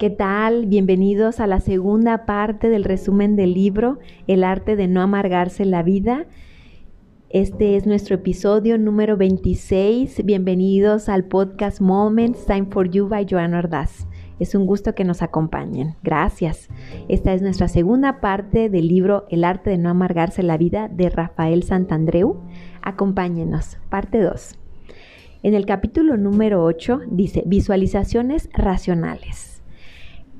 ¿Qué tal? Bienvenidos a la segunda parte del resumen del libro El arte de no amargarse la vida. Este es nuestro episodio número 26. Bienvenidos al podcast Moments Time for You by Joan Ordaz. Es un gusto que nos acompañen. Gracias. Esta es nuestra segunda parte del libro El arte de no amargarse la vida de Rafael Santandreu. Acompáñenos. Parte 2. En el capítulo número 8 dice visualizaciones racionales.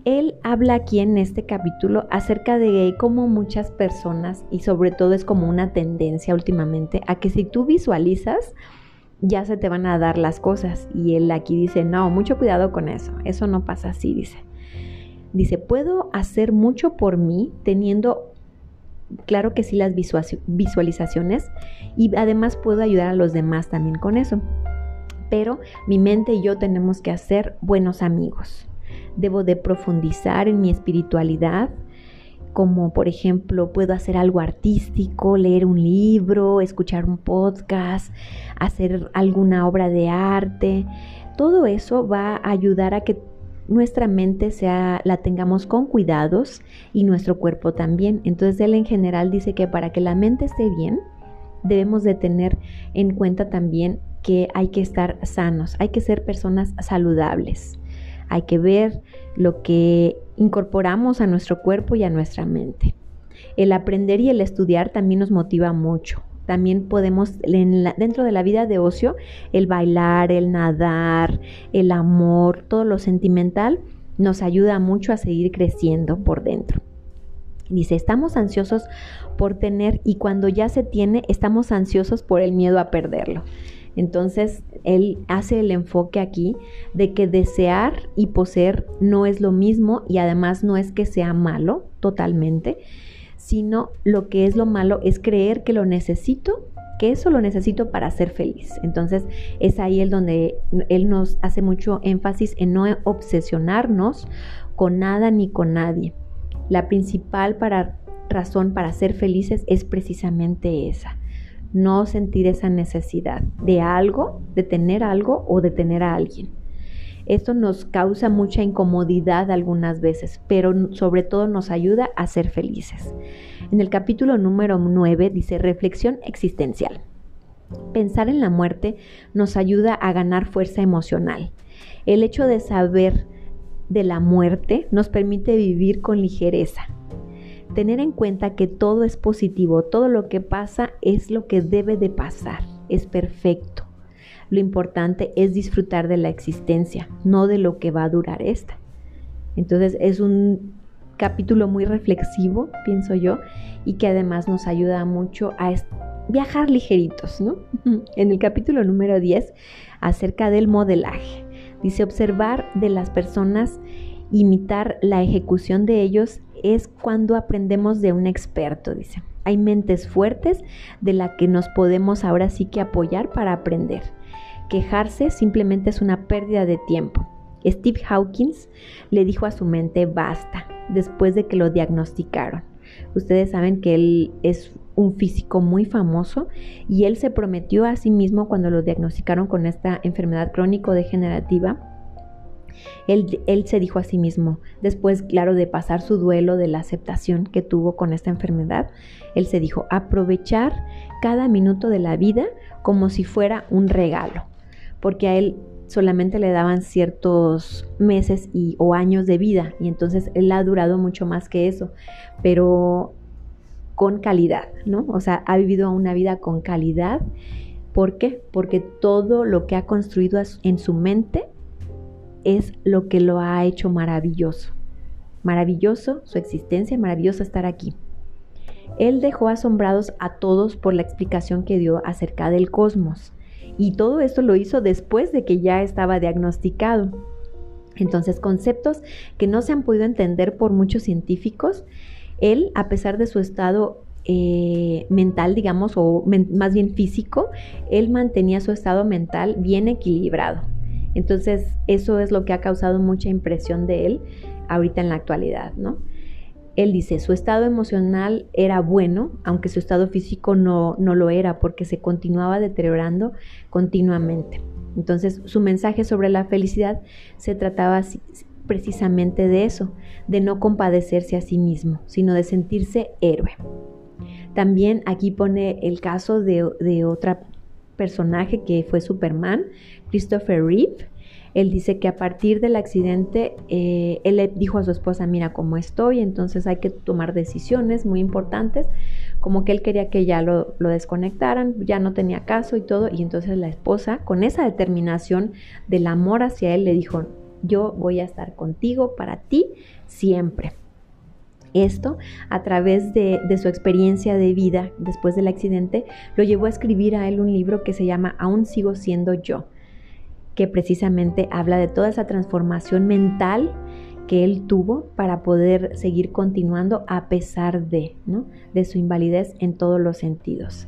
Él habla aquí en este capítulo acerca de cómo muchas personas, y sobre todo es como una tendencia últimamente, a que si tú visualizas, ya se te van a dar las cosas. Y él aquí dice, no, mucho cuidado con eso, eso no pasa así, dice. Dice, puedo hacer mucho por mí teniendo, claro que sí, las visualizaciones y además puedo ayudar a los demás también con eso. Pero mi mente y yo tenemos que hacer buenos amigos debo de profundizar en mi espiritualidad, como por ejemplo puedo hacer algo artístico, leer un libro, escuchar un podcast, hacer alguna obra de arte. Todo eso va a ayudar a que nuestra mente sea la tengamos con cuidados y nuestro cuerpo también. Entonces él en general dice que para que la mente esté bien, debemos de tener en cuenta también que hay que estar sanos, hay que ser personas saludables hay que ver lo que incorporamos a nuestro cuerpo y a nuestra mente. El aprender y el estudiar también nos motiva mucho. También podemos, dentro de la vida de ocio, el bailar, el nadar, el amor, todo lo sentimental, nos ayuda mucho a seguir creciendo por dentro. Dice, estamos ansiosos por tener y cuando ya se tiene, estamos ansiosos por el miedo a perderlo. Entonces, él hace el enfoque aquí de que desear y poseer no es lo mismo y además no es que sea malo totalmente, sino lo que es lo malo es creer que lo necesito, que eso lo necesito para ser feliz. Entonces, es ahí el donde él nos hace mucho énfasis en no obsesionarnos con nada ni con nadie. La principal razón para ser felices es precisamente esa no sentir esa necesidad de algo, de tener algo o de tener a alguien. Esto nos causa mucha incomodidad algunas veces, pero sobre todo nos ayuda a ser felices. En el capítulo número 9 dice reflexión existencial. Pensar en la muerte nos ayuda a ganar fuerza emocional. El hecho de saber de la muerte nos permite vivir con ligereza, tener en cuenta que todo es positivo, todo lo que pasa es lo que debe de pasar, es perfecto. Lo importante es disfrutar de la existencia, no de lo que va a durar esta. Entonces es un capítulo muy reflexivo, pienso yo, y que además nos ayuda mucho a viajar ligeritos, ¿no? En el capítulo número 10, acerca del modelaje, dice observar de las personas, imitar la ejecución de ellos es cuando aprendemos de un experto, dice. Hay mentes fuertes de la que nos podemos ahora sí que apoyar para aprender. Quejarse simplemente es una pérdida de tiempo. Steve Hawkins le dijo a su mente basta después de que lo diagnosticaron. Ustedes saben que él es un físico muy famoso y él se prometió a sí mismo cuando lo diagnosticaron con esta enfermedad crónico-degenerativa él, se dijo a sí mismo, después, claro, de pasar su duelo de la aceptación que tuvo con esta enfermedad, él se dijo, aprovechar cada minuto de la vida como si fuera un regalo, porque a él solamente le daban ciertos meses y, o años de vida y entonces él ha durado mucho más que eso, pero con calidad, ¿no? O sea, ha vivido una vida con calidad. ¿Por qué? Porque todo lo que ha construido en su mente es lo que lo ha hecho maravilloso. Maravilloso su existencia, maravilloso estar aquí. Él dejó asombrados a todos por la explicación que dio acerca del cosmos. Y todo esto lo hizo después de que ya estaba diagnosticado. Entonces, conceptos que no se han podido entender por muchos científicos, él, a pesar de su estado eh, mental, digamos, o más bien físico, él mantenía su estado mental bien equilibrado. Entonces, eso es lo que ha causado mucha impresión de él ahorita en la actualidad, ¿no? Él dice, su estado emocional era bueno, aunque su estado físico no, no lo era, porque se continuaba deteriorando continuamente. Entonces, su mensaje sobre la felicidad se trataba precisamente de eso, de no compadecerse a sí mismo, sino de sentirse héroe. También aquí pone el caso de, de otro personaje que fue Superman, Christopher Reeve, él dice que a partir del accidente, eh, él le dijo a su esposa, mira cómo estoy, entonces hay que tomar decisiones muy importantes, como que él quería que ya lo, lo desconectaran, ya no tenía caso y todo, y entonces la esposa, con esa determinación del amor hacia él, le dijo, yo voy a estar contigo para ti siempre. Esto, a través de, de, su experiencia de vida después del accidente, lo llevó a escribir a él un libro que se llama Aún sigo siendo yo que precisamente habla de toda esa transformación mental que él tuvo para poder seguir continuando a pesar de, ¿no? de su invalidez en todos los sentidos.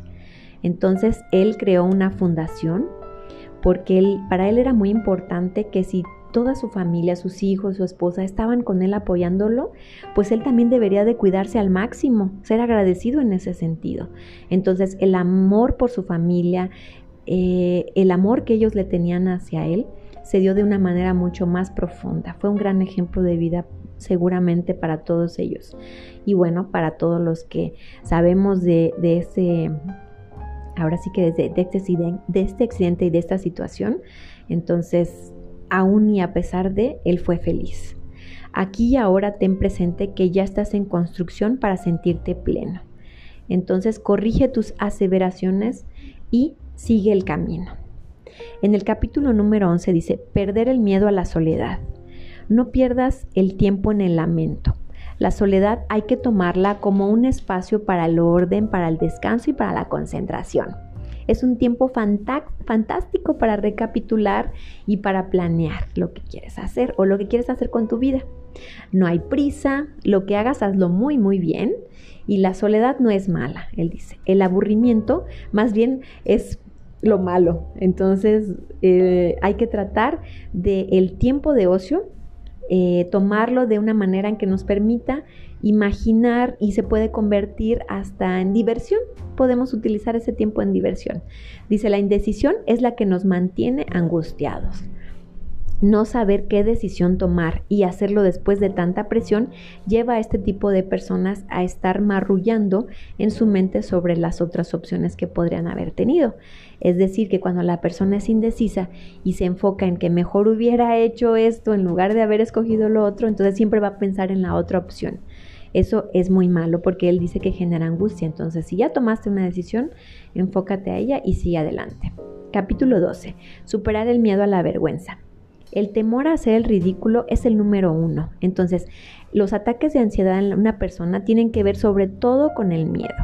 Entonces él creó una fundación porque él, para él era muy importante que si toda su familia, sus hijos, su esposa estaban con él apoyándolo, pues él también debería de cuidarse al máximo, ser agradecido en ese sentido. Entonces el amor por su familia, eh, el amor que ellos le tenían hacia él se dio de una manera mucho más profunda. Fue un gran ejemplo de vida seguramente para todos ellos. Y bueno, para todos los que sabemos de, ese, ahora sí que desde de este, este accidente y de esta situación, entonces, aún y a pesar de, él fue feliz. Aquí y ahora ten presente que ya estás en construcción para sentirte pleno. Entonces corrige tus aseveraciones y sigue el camino. En el capítulo número 11 dice, perder el miedo a la soledad. No pierdas el tiempo en el lamento. La soledad hay que tomarla como un espacio para el orden, para el descanso y para la concentración. Es un tiempo fantástico para recapitular y para planear lo que quieres hacer o lo que quieres hacer con tu vida. No hay prisa, lo que hagas hazlo muy muy bien y la soledad no es mala, él dice. El aburrimiento más bien es lo malo. Entonces eh, hay que tratar del el tiempo de ocio, eh, tomarlo de una manera en que nos permita imaginar y se puede convertir hasta en diversión. Podemos utilizar ese tiempo en diversión. Dice, la indecisión es la que nos mantiene angustiados no saber qué decisión tomar y hacerlo después de tanta presión lleva a este tipo de personas a estar marrullando en su mente sobre las otras opciones que podrían haber tenido. Es decir, que cuando la persona es indecisa y se enfoca en que mejor hubiera hecho esto en lugar de haber escogido lo otro, entonces siempre va a pensar en la otra opción. Eso es muy malo porque él dice que genera angustia. Entonces, si ya tomaste una decisión, enfócate a ella y sigue adelante. Capítulo 12. Superar el miedo a la vergüenza. El temor a hacer el ridículo es el número uno. Entonces, los ataques de ansiedad en una persona tienen que ver sobre todo con el miedo.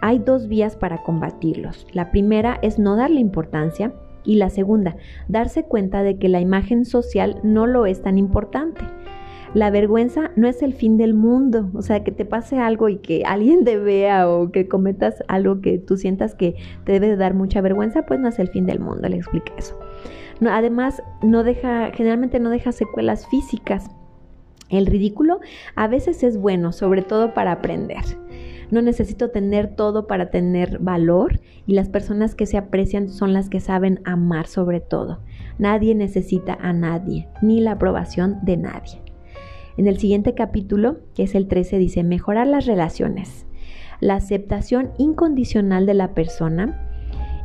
Hay dos vías para combatirlos. La primera es no darle importancia y la segunda, darse cuenta de que la imagen social no lo es tan importante. La vergüenza no es el fin del mundo, o sea, que te pase algo y que alguien te vea o que cometas algo que tú sientas que te debe de dar mucha vergüenza, pues no es el fin del mundo, le expliqué eso además, no deja, generalmente no deja secuelas físicas. El ridículo a veces es bueno, sobre todo para aprender. No necesito tener todo para tener valor y las personas que se aprecian son las que saben amar sobre todo. Nadie necesita a nadie, ni la aprobación de nadie. En el siguiente capítulo, que es el 13, dice mejorar las relaciones. La aceptación incondicional de la persona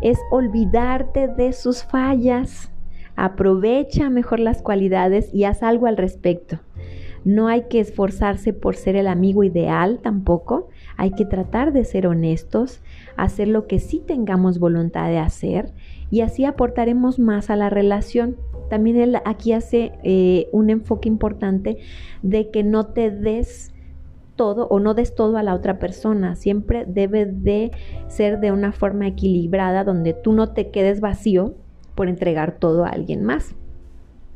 es olvidarte de sus fallas Aprovecha mejor las cualidades y haz algo al respecto. No hay que esforzarse por ser el amigo ideal tampoco. Hay que tratar de ser honestos, hacer lo que sí tengamos voluntad de hacer y así aportaremos más a la relación. También él aquí hace eh, un enfoque importante de que no te des todo o no des todo a la otra persona. Siempre debe de ser de una forma equilibrada donde tú no te quedes vacío por entregar todo a alguien más.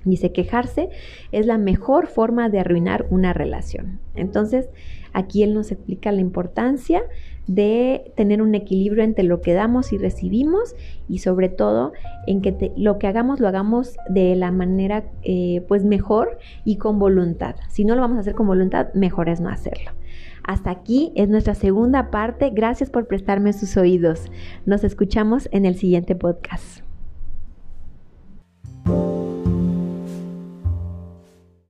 Dice, quejarse es la mejor forma de arruinar una relación. Entonces, aquí él nos explica la importancia de tener un equilibrio entre lo que damos y recibimos y sobre todo en que lo que hagamos lo hagamos de la manera eh, pues mejor y con voluntad. Si no lo vamos a hacer con voluntad, mejor es no hacerlo. Hasta aquí es nuestra segunda parte. Gracias por prestarme sus oídos. Nos escuchamos en el siguiente podcast.